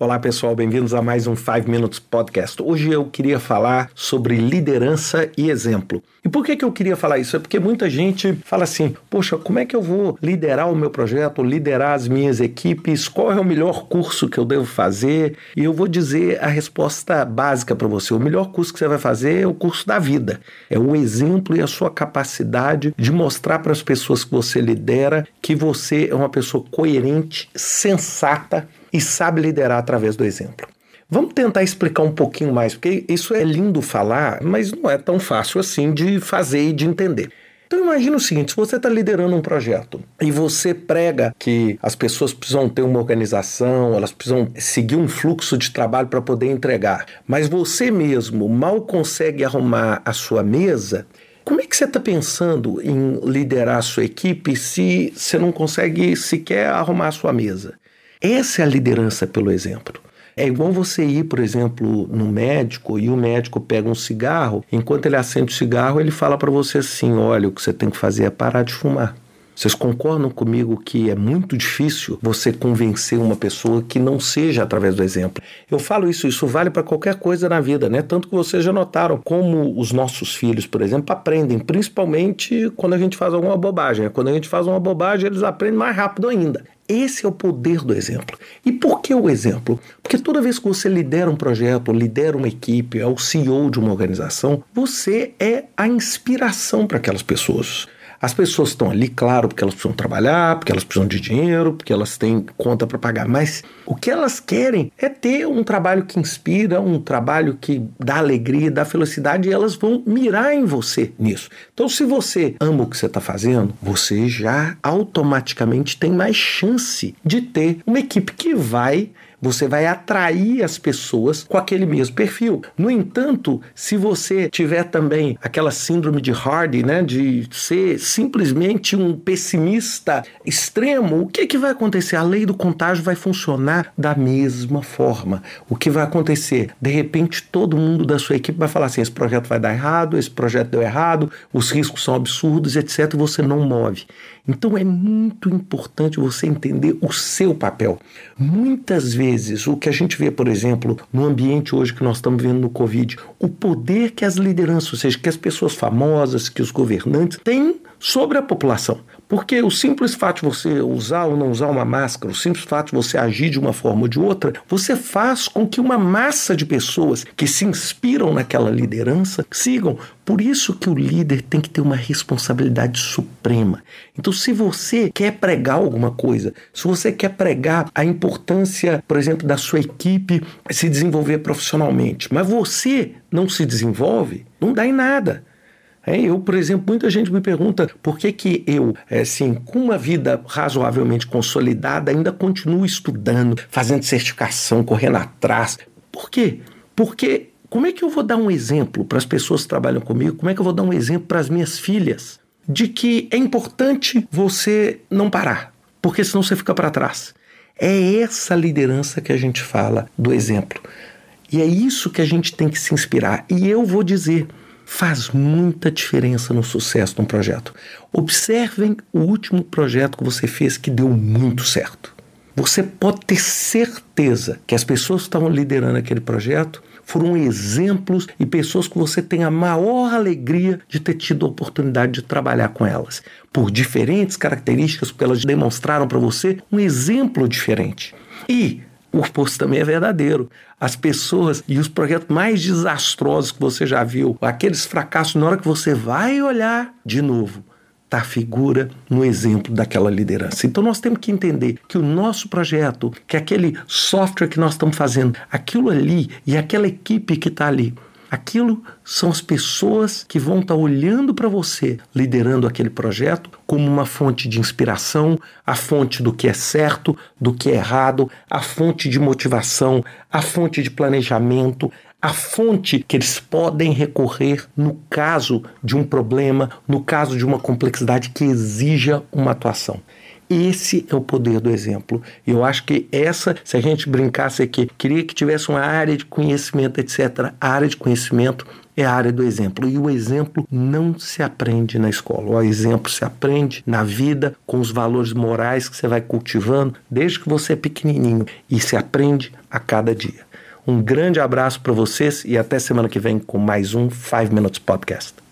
Olá pessoal, bem-vindos a mais um 5 Minutes Podcast. Hoje eu queria falar sobre liderança e exemplo. E por que, que eu queria falar isso? É porque muita gente fala assim: poxa, como é que eu vou liderar o meu projeto, liderar as minhas equipes? Qual é o melhor curso que eu devo fazer? E eu vou dizer a resposta básica para você: o melhor curso que você vai fazer é o curso da vida. É o exemplo e a sua capacidade de mostrar para as pessoas que você lidera que você é uma pessoa coerente, sensata e sabe liderar através do exemplo. Vamos tentar explicar um pouquinho mais, porque isso é lindo falar, mas não é tão fácil assim de fazer e de entender. Então imagina o seguinte, se você está liderando um projeto e você prega que as pessoas precisam ter uma organização, elas precisam seguir um fluxo de trabalho para poder entregar, mas você mesmo mal consegue arrumar a sua mesa, como é que você está pensando em liderar a sua equipe se você não consegue sequer arrumar a sua mesa? Essa é a liderança pelo exemplo. É igual você ir, por exemplo, no médico e o médico pega um cigarro, enquanto ele acende o cigarro, ele fala para você assim: olha, o que você tem que fazer é parar de fumar. Vocês concordam comigo que é muito difícil você convencer uma pessoa que não seja através do exemplo? Eu falo isso, isso vale para qualquer coisa na vida, né? Tanto que vocês já notaram como os nossos filhos, por exemplo, aprendem, principalmente quando a gente faz alguma bobagem. Quando a gente faz uma bobagem, eles aprendem mais rápido ainda. Esse é o poder do exemplo. E por que o exemplo? Porque toda vez que você lidera um projeto, lidera uma equipe, é o CEO de uma organização, você é a inspiração para aquelas pessoas. As pessoas estão ali, claro, porque elas precisam trabalhar, porque elas precisam de dinheiro, porque elas têm conta para pagar, mas o que elas querem é ter um trabalho que inspira, um trabalho que dá alegria, dá felicidade, e elas vão mirar em você nisso. Então, se você ama o que você está fazendo, você já automaticamente tem mais chance de ter uma equipe que vai você vai atrair as pessoas com aquele mesmo perfil. No entanto, se você tiver também aquela síndrome de Hardy, né, de ser simplesmente um pessimista extremo, o que, que vai acontecer? A lei do contágio vai funcionar da mesma forma. O que vai acontecer? De repente, todo mundo da sua equipe vai falar assim: esse projeto vai dar errado, esse projeto deu errado, os riscos são absurdos, etc. Você não move. Então é muito importante você entender o seu papel. Muitas vezes, o que a gente vê, por exemplo, no ambiente hoje que nós estamos vendo no Covid, o poder que as lideranças, ou seja, que as pessoas famosas, que os governantes têm sobre a população. Porque o simples fato de você usar ou não usar uma máscara, o simples fato de você agir de uma forma ou de outra, você faz com que uma massa de pessoas que se inspiram naquela liderança sigam. Por isso que o líder tem que ter uma responsabilidade suprema. Então, se você quer pregar alguma coisa, se você quer pregar a importância, por exemplo, da sua equipe se desenvolver profissionalmente, mas você não se desenvolve, não dá em nada. É, eu, por exemplo, muita gente me pergunta por que, que eu, é, assim, com uma vida razoavelmente consolidada, ainda continuo estudando, fazendo certificação, correndo atrás. Por quê? Porque como é que eu vou dar um exemplo para as pessoas que trabalham comigo? Como é que eu vou dar um exemplo para as minhas filhas de que é importante você não parar, porque senão você fica para trás? É essa liderança que a gente fala do exemplo. E é isso que a gente tem que se inspirar. E eu vou dizer, faz muita diferença no sucesso de um projeto. Observem o último projeto que você fez que deu muito certo. Você pode ter certeza que as pessoas que estavam liderando aquele projeto foram exemplos e pessoas que você tem a maior alegria de ter tido a oportunidade de trabalhar com elas, por diferentes características, porque elas demonstraram para você um exemplo diferente. E o oposto também é verdadeiro. As pessoas e os projetos mais desastrosos que você já viu, aqueles fracassos, na hora que você vai olhar de novo, está figura no exemplo daquela liderança. Então nós temos que entender que o nosso projeto, que aquele software que nós estamos fazendo, aquilo ali e aquela equipe que está ali, Aquilo são as pessoas que vão estar olhando para você, liderando aquele projeto, como uma fonte de inspiração, a fonte do que é certo, do que é errado, a fonte de motivação, a fonte de planejamento, a fonte que eles podem recorrer no caso de um problema, no caso de uma complexidade que exija uma atuação. Esse é o poder do exemplo. Eu acho que essa, se a gente brincasse aqui, queria que tivesse uma área de conhecimento, etc. A área de conhecimento é a área do exemplo. E o exemplo não se aprende na escola. O exemplo se aprende na vida, com os valores morais que você vai cultivando desde que você é pequenininho. E se aprende a cada dia. Um grande abraço para vocês e até semana que vem com mais um 5 Minutes Podcast.